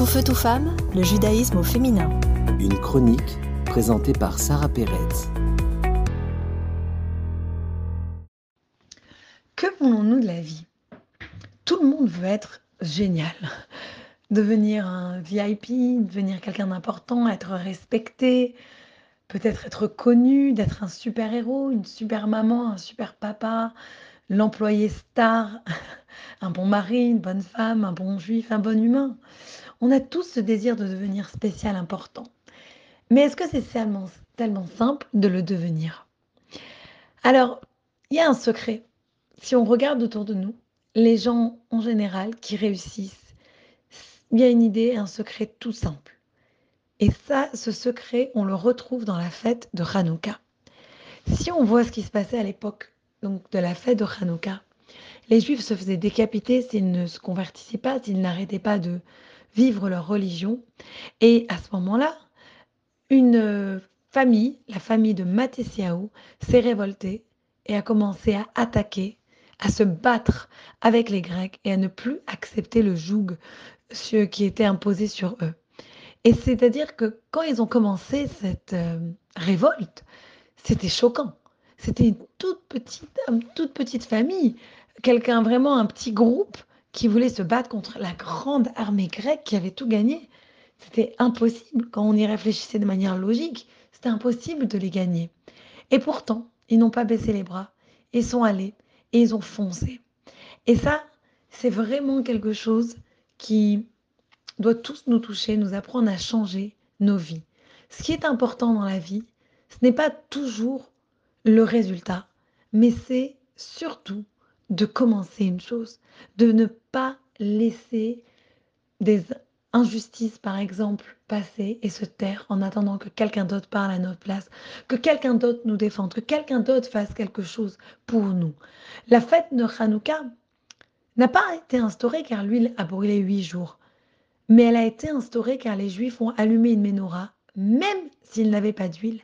Tout feu, tout femme, le judaïsme au féminin. Une chronique présentée par Sarah Pérez. Que voulons-nous de la vie? Tout le monde veut être génial, devenir un VIP, devenir quelqu'un d'important, être respecté, peut-être être connu, d'être un super héros, une super maman, un super papa, l'employé star, un bon mari, une bonne femme, un bon juif, un bon humain. On a tous ce désir de devenir spécial, important. Mais est-ce que c'est tellement, tellement simple de le devenir? Alors, il y a un secret. Si on regarde autour de nous, les gens en général qui réussissent, il y a une idée, un secret tout simple. Et ça, ce secret, on le retrouve dans la fête de Hanouka. Si on voit ce qui se passait à l'époque donc de la fête de Hanouka, les Juifs se faisaient décapiter s'ils ne se convertissaient pas, s'ils n'arrêtaient pas de vivre leur religion. Et à ce moment-là, une famille, la famille de Matthieu, s'est révoltée et a commencé à attaquer, à se battre avec les Grecs et à ne plus accepter le joug qui était imposé sur eux. Et c'est-à-dire que quand ils ont commencé cette euh, révolte, c'était choquant. C'était une toute petite, toute petite famille, quelqu'un vraiment un petit groupe qui voulait se battre contre la grande armée grecque qui avait tout gagné. C'était impossible quand on y réfléchissait de manière logique. C'était impossible de les gagner. Et pourtant, ils n'ont pas baissé les bras. Ils sont allés et ils ont foncé. Et ça, c'est vraiment quelque chose qui doit tous nous toucher, nous apprendre à changer nos vies. Ce qui est important dans la vie, ce n'est pas toujours le résultat, mais c'est surtout de commencer une chose, de ne pas laisser des injustices, par exemple, passer et se taire en attendant que quelqu'un d'autre parle à notre place, que quelqu'un d'autre nous défende, que quelqu'un d'autre fasse quelque chose pour nous. La fête de Hanouka n'a pas été instaurée car l'huile a brûlé huit jours mais elle a été instaurée car les Juifs ont allumé une menorah, même s'ils n'avaient pas d'huile.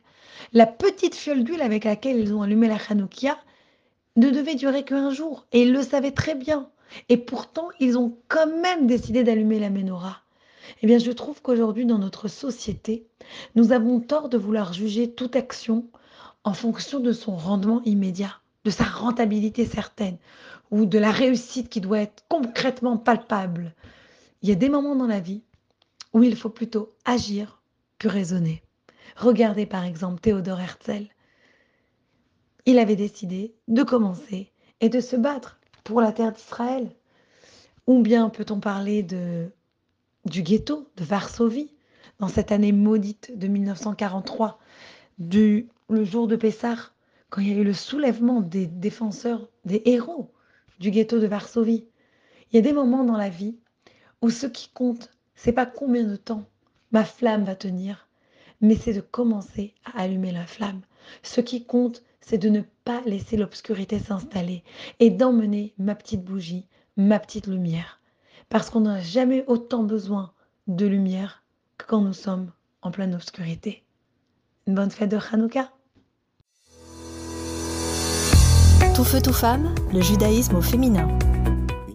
La petite fiole d'huile avec laquelle ils ont allumé la Hanoukia ne devait durer qu'un jour, et ils le savaient très bien. Et pourtant, ils ont quand même décidé d'allumer la menorah. Eh bien, je trouve qu'aujourd'hui, dans notre société, nous avons tort de vouloir juger toute action en fonction de son rendement immédiat, de sa rentabilité certaine, ou de la réussite qui doit être concrètement palpable. Il y a des moments dans la vie où il faut plutôt agir que raisonner. Regardez par exemple Théodore Herzl. Il avait décidé de commencer et de se battre pour la terre d'Israël. Ou bien peut-on parler du ghetto de Varsovie dans cette année maudite de 1943, du, le jour de Pessah, quand il y a eu le soulèvement des défenseurs, des héros du ghetto de Varsovie? Il y a des moments dans la vie où ce qui compte, c'est pas combien de temps ma flamme va tenir, mais c'est de commencer à allumer la flamme. Ce qui compte, c'est de ne pas laisser l'obscurité s'installer et d'emmener ma petite bougie, ma petite lumière. Parce qu'on n'a jamais autant besoin de lumière que quand nous sommes en pleine obscurité. Une bonne fête de Hanouka. Tout feu, tout femme, le judaïsme au féminin.